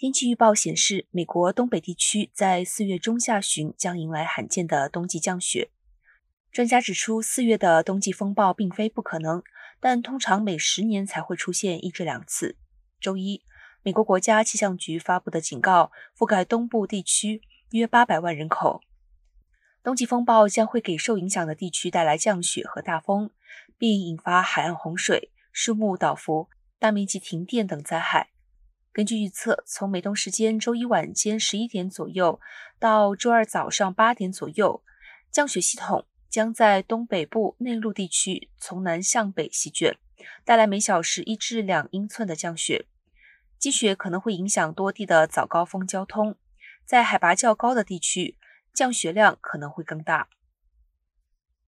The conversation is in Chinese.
天气预报显示，美国东北地区在四月中下旬将迎来罕见的冬季降雪。专家指出，四月的冬季风暴并非不可能，但通常每十年才会出现一至两次。周一，美国国家气象局发布的警告覆盖东部地区约八百万人口。冬季风暴将会给受影响的地区带来降雪和大风，并引发海岸洪水、树木倒伏、大面积停电等灾害。根据预测，从美东时间周一晚间十一点左右到周二早上八点左右，降雪系统将在东北部内陆地区从南向北席卷，带来每小时一至两英寸的降雪。积雪可能会影响多地的早高峰交通，在海拔较高的地区，降雪量可能会更大。